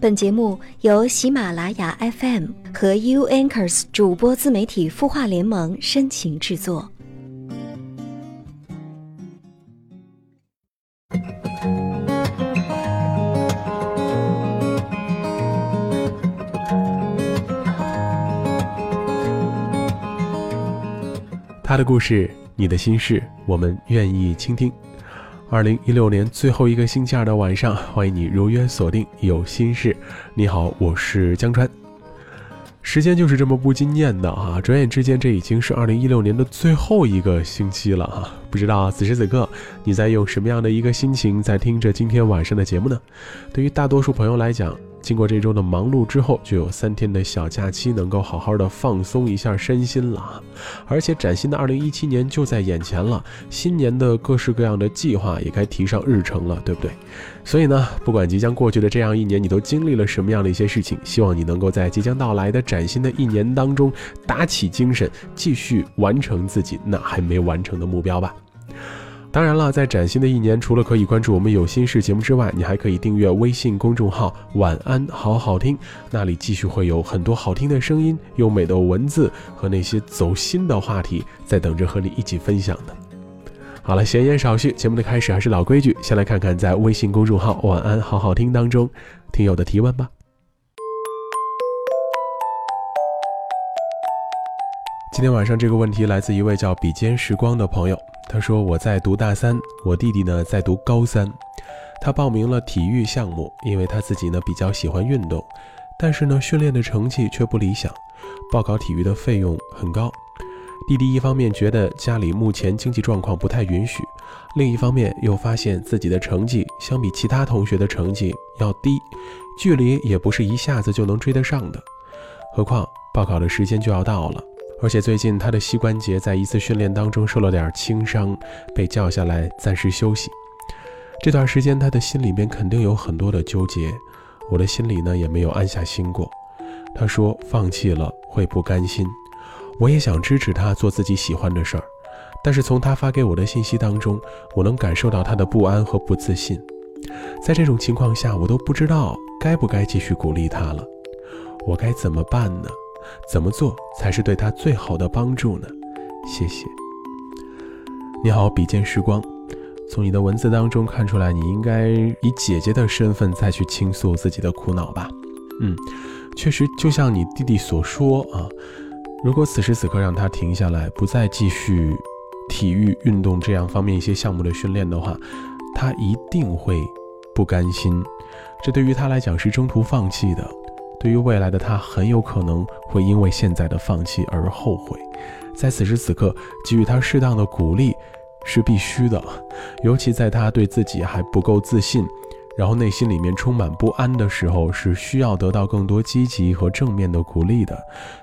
本节目由喜马拉雅 FM 和 U Anchors 主播自媒体孵化联盟深情制作。他的故事，你的心事，我们愿意倾听。二零一六年最后一个星期二的晚上，欢迎你如约锁定有心事。你好，我是江川。时间就是这么不经念的啊！转眼之间，这已经是二零一六年的最后一个星期了啊！不知道此时此刻你在用什么样的一个心情在听着今天晚上的节目呢？对于大多数朋友来讲，经过这周的忙碌之后，就有三天的小假期，能够好好的放松一下身心了。而且崭新的二零一七年就在眼前了，新年的各式各样的计划也该提上日程了，对不对？所以呢，不管即将过去的这样一年，你都经历了什么样的一些事情，希望你能够在即将到来的崭新的一年当中打起精神，继续完成自己那还没完成的目标吧。当然了，在崭新的一年，除了可以关注我们有心事节目之外，你还可以订阅微信公众号“晚安好好听”，那里继续会有很多好听的声音、优美的文字和那些走心的话题，在等着和你一起分享的。好了，闲言少叙，节目的开始还是老规矩，先来看看在微信公众号“晚安好好听”当中听友的提问吧。今天晚上这个问题来自一位叫比肩时光的朋友。他说：“我在读大三，我弟弟呢在读高三。他报名了体育项目，因为他自己呢比较喜欢运动，但是呢训练的成绩却不理想，报考体育的费用很高。弟弟一方面觉得家里目前经济状况不太允许，另一方面又发现自己的成绩相比其他同学的成绩要低，距离也不是一下子就能追得上的。何况报考的时间就要到了。”而且最近他的膝关节在一次训练当中受了点轻伤，被叫下来暂时休息。这段时间他的心里面肯定有很多的纠结，我的心里呢也没有安下心过。他说放弃了会不甘心，我也想支持他做自己喜欢的事儿，但是从他发给我的信息当中，我能感受到他的不安和不自信。在这种情况下，我都不知道该不该继续鼓励他了，我该怎么办呢？怎么做才是对他最好的帮助呢？谢谢。你好，笔尖时光。从你的文字当中看出来，你应该以姐姐的身份再去倾诉自己的苦恼吧？嗯，确实，就像你弟弟所说啊，如果此时此刻让他停下来，不再继续体育运动这样方面一些项目的训练的话，他一定会不甘心。这对于他来讲是中途放弃的。对于未来的他，很有可能会因为现在的放弃而后悔。在此时此刻，给予他适当的鼓励是必须的，尤其在他对自己还不够自信，然后内心里面充满不安的时候，是需要得到更多积极和正面的鼓励的。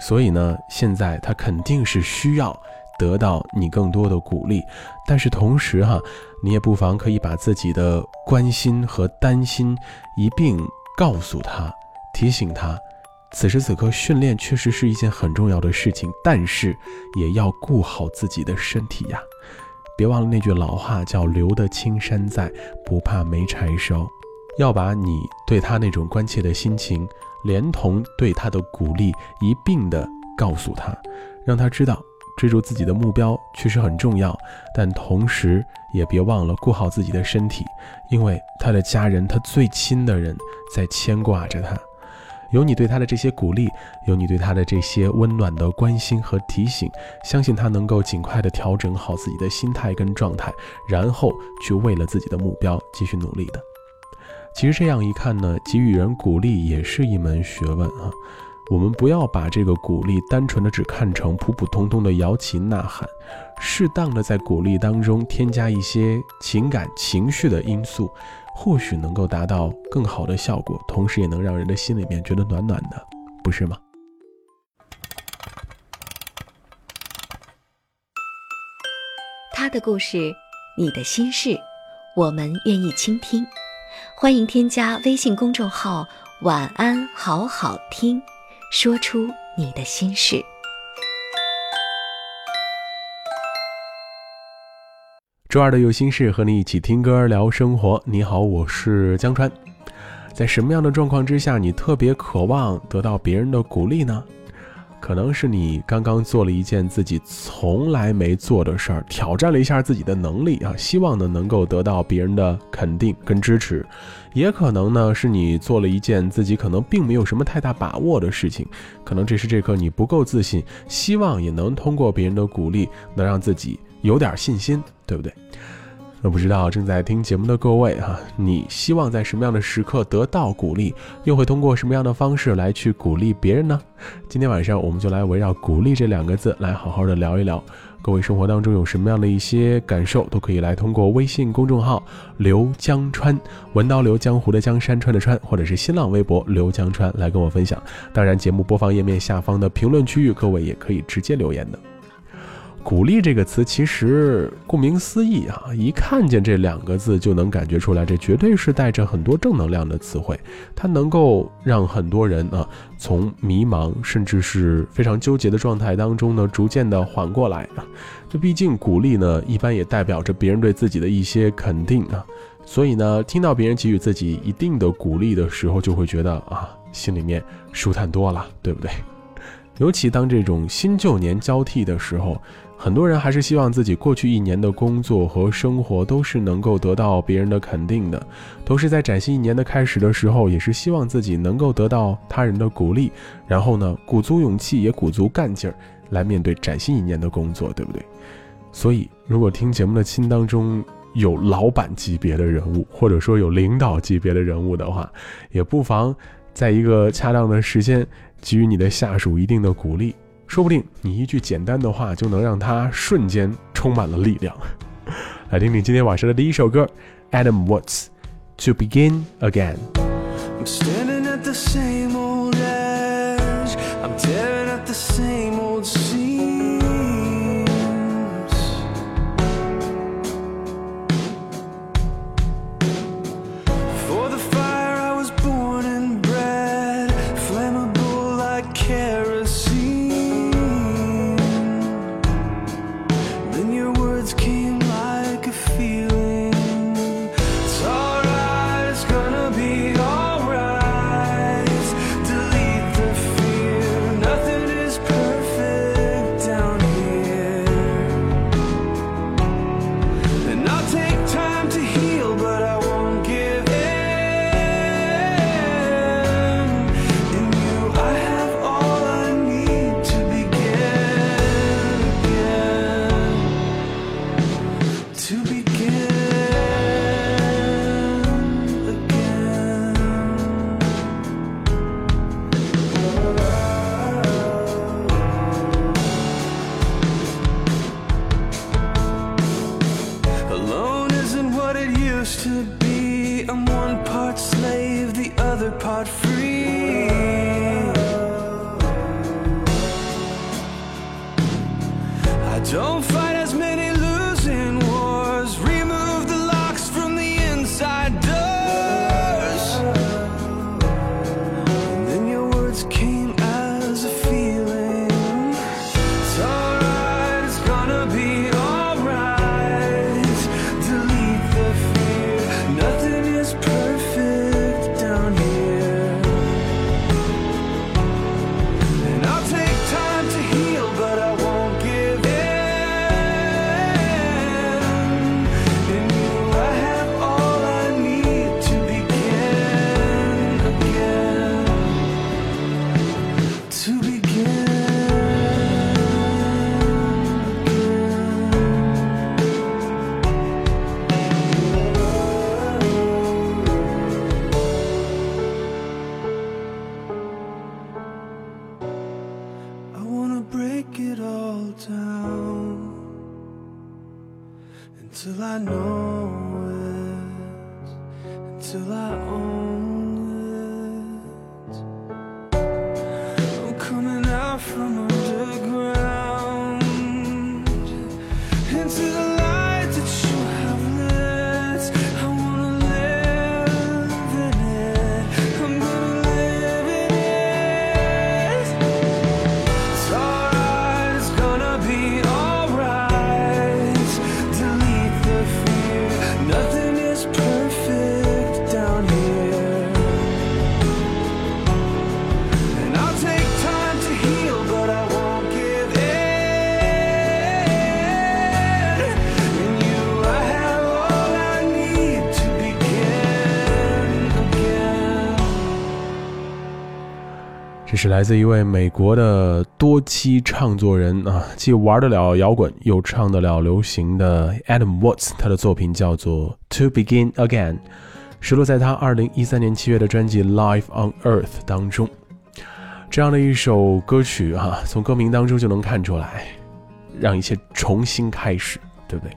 所以呢，现在他肯定是需要得到你更多的鼓励，但是同时哈，你也不妨可以把自己的关心和担心一并告诉他。提醒他，此时此刻训练确实是一件很重要的事情，但是也要顾好自己的身体呀。别忘了那句老话，叫“留得青山在，不怕没柴烧”。要把你对他那种关切的心情，连同对他的鼓励一并的告诉他，让他知道追逐自己的目标确实很重要，但同时也别忘了顾好自己的身体，因为他的家人，他最亲的人在牵挂着他。有你对他的这些鼓励，有你对他的这些温暖的关心和提醒，相信他能够尽快的调整好自己的心态跟状态，然后去为了自己的目标继续努力的。其实这样一看呢，给予人鼓励也是一门学问啊。我们不要把这个鼓励单纯的只看成普普通通的摇旗呐喊，适当的在鼓励当中添加一些情感情绪的因素。或许能够达到更好的效果，同时也能让人的心里面觉得暖暖的，不是吗？他的故事，你的心事，我们愿意倾听。欢迎添加微信公众号“晚安好好听”，说出你的心事。周二的有心事和你一起听歌聊生活。你好，我是江川。在什么样的状况之下，你特别渴望得到别人的鼓励呢？可能是你刚刚做了一件自己从来没做的事儿，挑战了一下自己的能力啊，希望呢能够得到别人的肯定跟支持；也可能呢是你做了一件自己可能并没有什么太大把握的事情，可能这时这刻你不够自信，希望也能通过别人的鼓励，能让自己有点信心，对不对？那不知道正在听节目的各位哈，你希望在什么样的时刻得到鼓励，又会通过什么样的方式来去鼓励别人呢？今天晚上我们就来围绕“鼓励”这两个字来好好的聊一聊。各位生活当中有什么样的一些感受，都可以来通过微信公众号“刘江川”文刀刘江湖的江山川的川，或者是新浪微博“刘江川”来跟我分享。当然，节目播放页面下方的评论区域，各位也可以直接留言的。鼓励这个词，其实顾名思义啊，一看见这两个字就能感觉出来，这绝对是带着很多正能量的词汇。它能够让很多人啊，从迷茫甚至是非常纠结的状态当中呢，逐渐的缓过来啊。这毕竟鼓励呢，一般也代表着别人对自己的一些肯定啊。所以呢，听到别人给予自己一定的鼓励的时候，就会觉得啊，心里面舒坦多了，对不对？尤其当这种新旧年交替的时候。很多人还是希望自己过去一年的工作和生活都是能够得到别人的肯定的，同时在崭新一年的开始的时候，也是希望自己能够得到他人的鼓励，然后呢，鼓足勇气，也鼓足干劲儿，来面对崭新一年的工作，对不对？所以，如果听节目的亲当中有老板级别的人物，或者说有领导级别的人物的话，也不妨在一个恰当的时间给予你的下属一定的鼓励。说不定你一句简单的话就能让他瞬间充满了力量。来听听今天晚上的第一首歌，Adam Watts，《To Begin Again》。until I own. 是来自一位美国的多期唱作人啊，既玩得了摇滚又唱得了流行的 Adam Watts，他的作品叫做《To Begin Again》，收录在他二零一三年七月的专辑《Life on Earth》当中。这样的一首歌曲啊，从歌名当中就能看出来，让一切重新开始，对不对？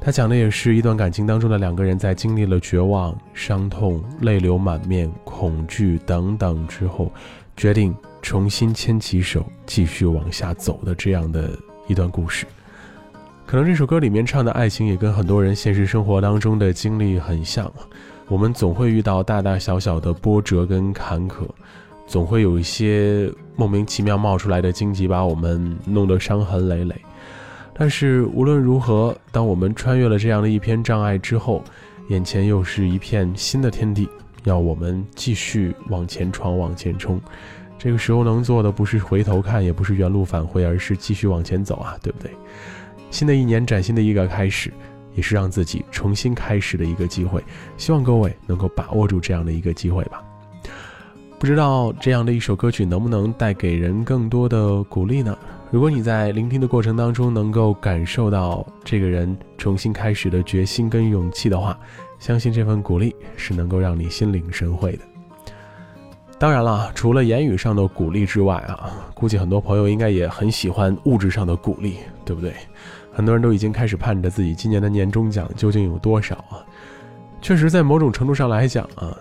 他讲的也是一段感情当中的两个人在经历了绝望、伤痛、泪流满面、恐惧等等之后。决定重新牵起手，继续往下走的这样的一段故事，可能这首歌里面唱的爱情也跟很多人现实生活当中的经历很像。我们总会遇到大大小小的波折跟坎坷，总会有一些莫名其妙冒出来的荆棘把我们弄得伤痕累累。但是无论如何，当我们穿越了这样的一片障碍之后，眼前又是一片新的天地。要我们继续往前闯，往前冲。这个时候能做的不是回头看，也不是原路返回，而是继续往前走啊，对不对？新的一年，崭新的一个开始，也是让自己重新开始的一个机会。希望各位能够把握住这样的一个机会吧。不知道这样的一首歌曲能不能带给人更多的鼓励呢？如果你在聆听的过程当中能够感受到这个人重新开始的决心跟勇气的话，相信这份鼓励是能够让你心领神会的。当然了，除了言语上的鼓励之外啊，估计很多朋友应该也很喜欢物质上的鼓励，对不对？很多人都已经开始盼着自己今年的年终奖究竟有多少啊。确实，在某种程度上来讲啊。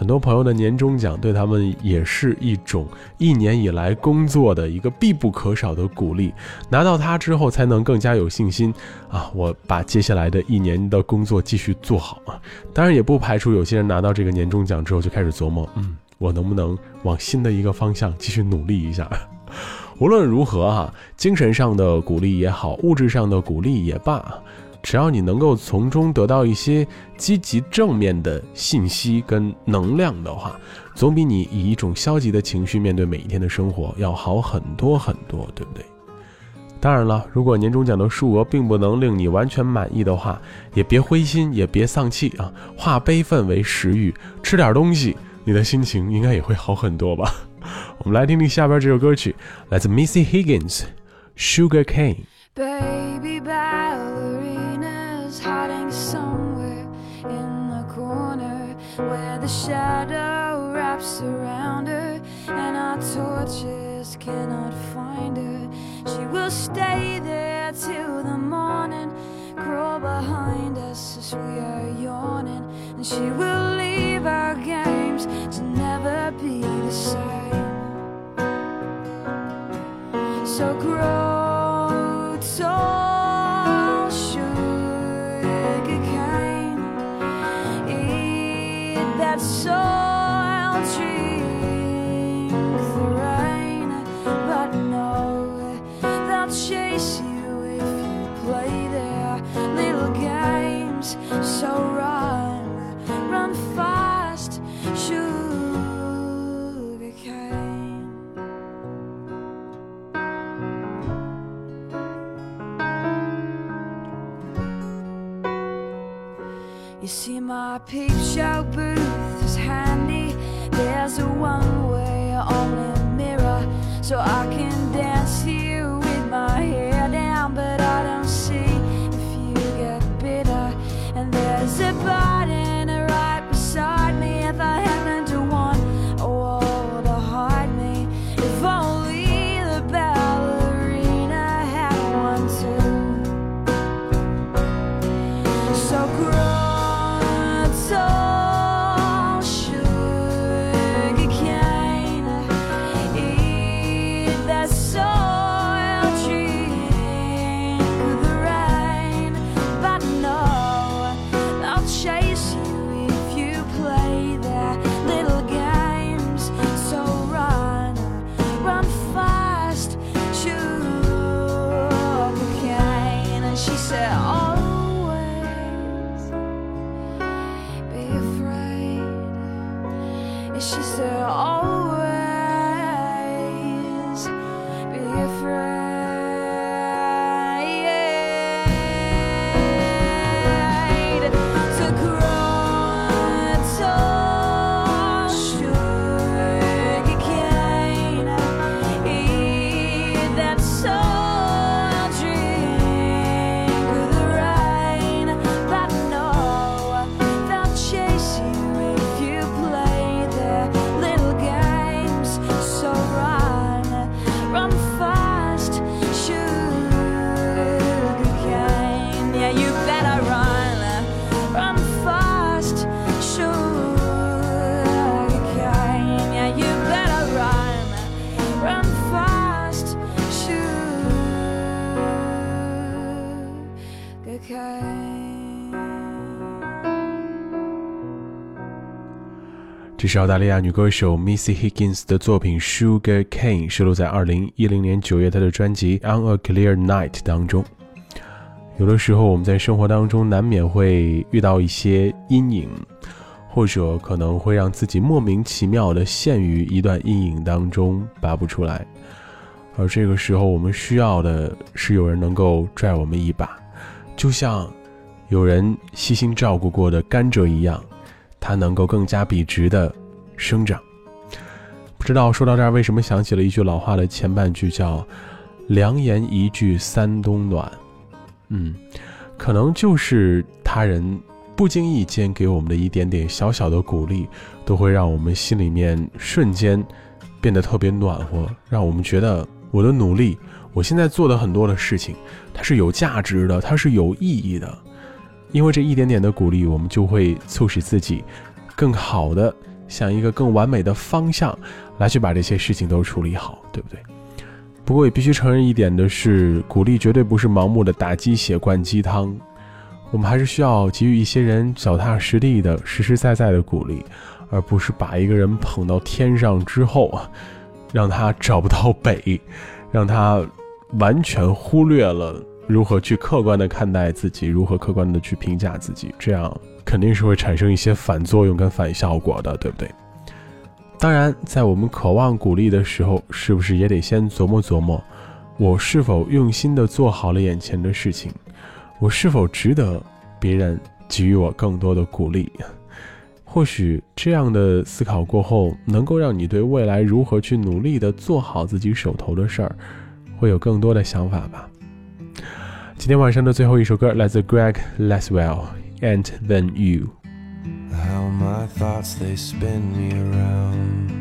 很多朋友的年终奖对他们也是一种一年以来工作的一个必不可少的鼓励，拿到它之后才能更加有信心啊！我把接下来的一年的工作继续做好啊！当然也不排除有些人拿到这个年终奖之后就开始琢磨，嗯，我能不能往新的一个方向继续努力一下？无论如何哈，精神上的鼓励也好，物质上的鼓励也罢。只要你能够从中得到一些积极正面的信息跟能量的话，总比你以一种消极的情绪面对每一天的生活要好很多很多，对不对？当然了，如果年终奖的数额并不能令你完全满意的话，也别灰心，也别丧气啊！化悲愤为食欲，吃点东西，你的心情应该也会好很多吧。我们来听听下边这首歌曲，来自 Missy Higgins，《Sugar Cane baby》。Somewhere in the corner where the shadow wraps around her and our torches cannot find her. She will stay there till the morning, crawl behind us as we are yawning, and she will leave our games to never be the same. So grow peep show booth is handy. There's a one way only mirror, so I can 这是澳大利亚女歌手 Missy Higgins 的作品《Sugar Cane》，收录在2010年9月她的专辑《On a Clear Night》当中。有的时候，我们在生活当中难免会遇到一些阴影，或者可能会让自己莫名其妙的陷于一段阴影当中拔不出来。而这个时候，我们需要的是有人能够拽我们一把，就像有人细心照顾过的甘蔗一样。它能够更加笔直的生长。不知道说到这儿，为什么想起了一句老话的前半句叫“良言一句三冬暖”。嗯，可能就是他人不经意间给我们的一点点小小的鼓励，都会让我们心里面瞬间变得特别暖和，让我们觉得我的努力，我现在做的很多的事情，它是有价值的，它是有意义的。因为这一点点的鼓励，我们就会促使自己更好的向一个更完美的方向来去把这些事情都处理好，对不对？不过也必须承认一点的是，鼓励绝对不是盲目的打鸡血、灌鸡汤，我们还是需要给予一些人脚踏实地的、实实在在的鼓励，而不是把一个人捧到天上之后，让他找不到北，让他完全忽略了。如何去客观的看待自己，如何客观的去评价自己，这样肯定是会产生一些反作用跟反效果的，对不对？当然，在我们渴望鼓励的时候，是不是也得先琢磨琢磨，我是否用心的做好了眼前的事情，我是否值得别人给予我更多的鼓励？或许这样的思考过后，能够让你对未来如何去努力的做好自己手头的事儿，会有更多的想法吧。今天晚上的最后一首歌来自 Greg Leswell and Then You。How my thoughts they spin me around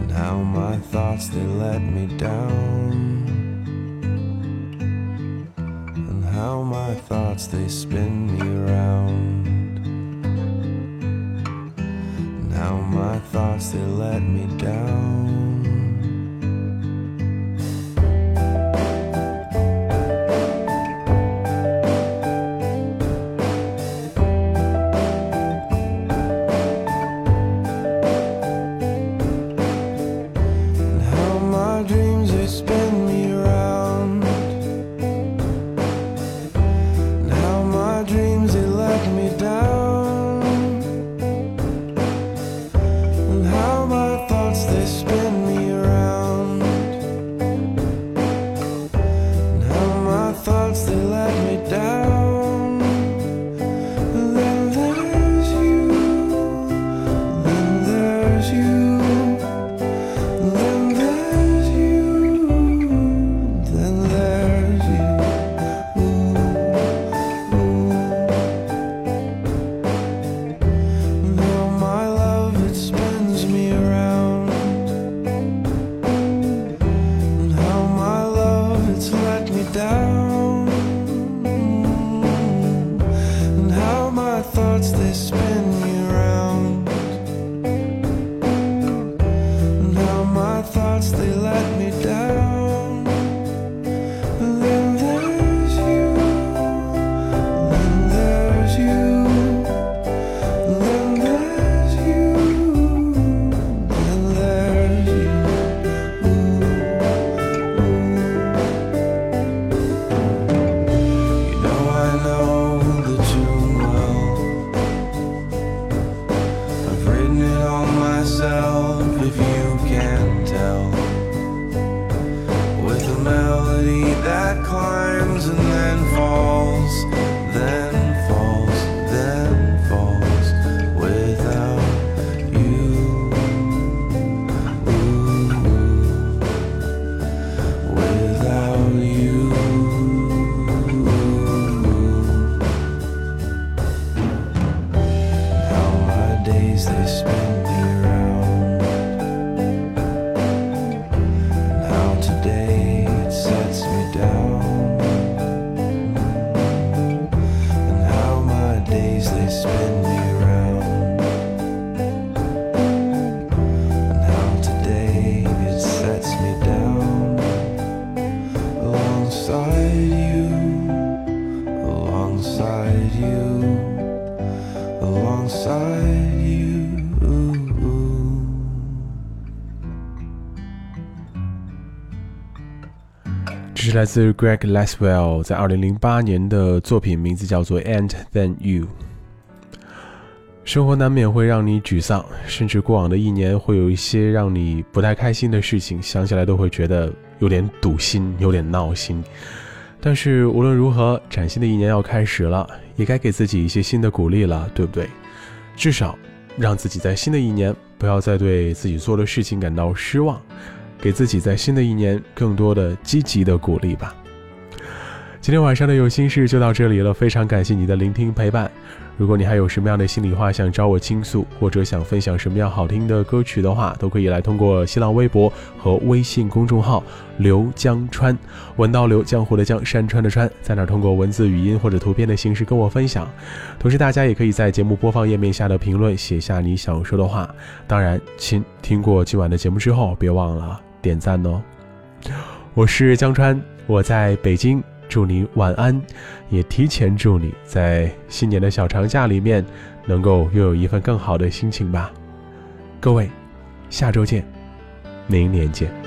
And how my thoughts they let me down And how my thoughts they spin me around And how my thoughts they let me down they let me down. 是来自 Greg Laswell 在二零零八年的作品，名字叫做《And Then You》。生活难免会让你沮丧，甚至过往的一年会有一些让你不太开心的事情，想起来都会觉得有点堵心，有点闹心。但是无论如何，崭新的一年要开始了，也该给自己一些新的鼓励了，对不对？至少让自己在新的一年不要再对自己做的事情感到失望。给自己在新的一年更多的积极的鼓励吧。今天晚上的有心事就到这里了，非常感谢你的聆听陪伴。如果你还有什么样的心里话想找我倾诉，或者想分享什么样好听的歌曲的话，都可以来通过新浪微博和微信公众号“刘江川”，文道刘江湖的江山川的川，在那通过文字、语音或者图片的形式跟我分享。同时，大家也可以在节目播放页面下的评论写下你想说的话。当然，亲，听过今晚的节目之后，别忘了点赞哦。我是江川，我在北京。祝你晚安，也提前祝你在新年的小长假里面，能够拥有一份更好的心情吧。各位，下周见，明年见。